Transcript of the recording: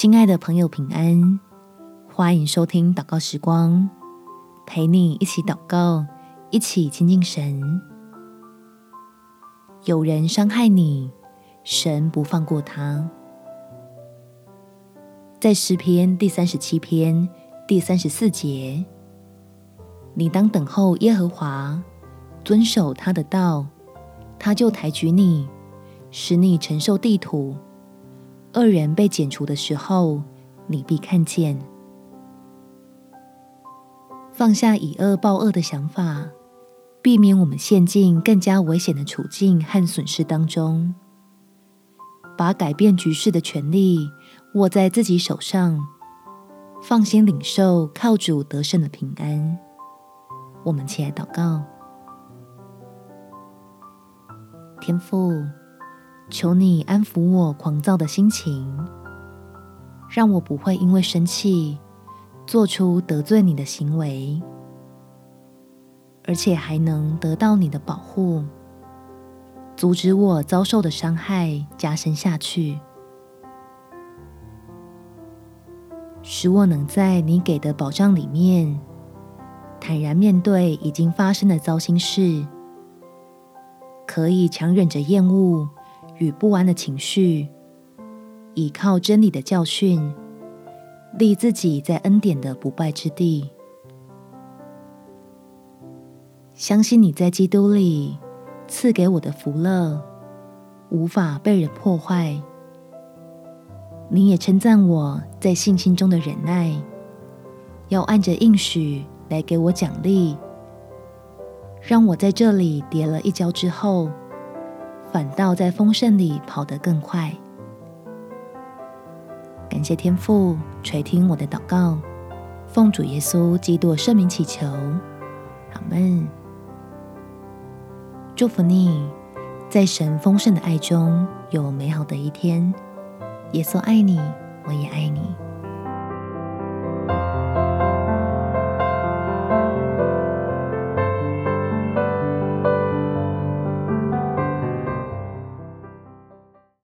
亲爱的朋友，平安！欢迎收听祷告时光，陪你一起祷告，一起亲近神。有人伤害你，神不放过他。在诗篇第三十七篇第三十四节，你当等候耶和华，遵守他的道，他就抬举你，使你承受地土。恶人被剪除的时候，你必看见。放下以恶报恶的想法，避免我们陷进更加危险的处境和损失当中。把改变局势的权利握在自己手上，放心领受靠主得胜的平安。我们起来祷告，天父。求你安抚我狂躁的心情，让我不会因为生气做出得罪你的行为，而且还能得到你的保护，阻止我遭受的伤害加深下去，使我能在你给的保障里面坦然面对已经发生的糟心事，可以强忍着厌恶。与不安的情绪，倚靠真理的教训，立自己在恩典的不败之地。相信你在基督里赐给我的福乐，无法被人破坏。你也称赞我在信心中的忍耐，要按着应许来给我奖励，让我在这里跌了一跤之后。反倒在丰盛里跑得更快。感谢天父垂听我的祷告，奉主耶稣基督圣名祈求，阿门。祝福你，在神丰盛的爱中有美好的一天。耶稣爱你，我也爱你。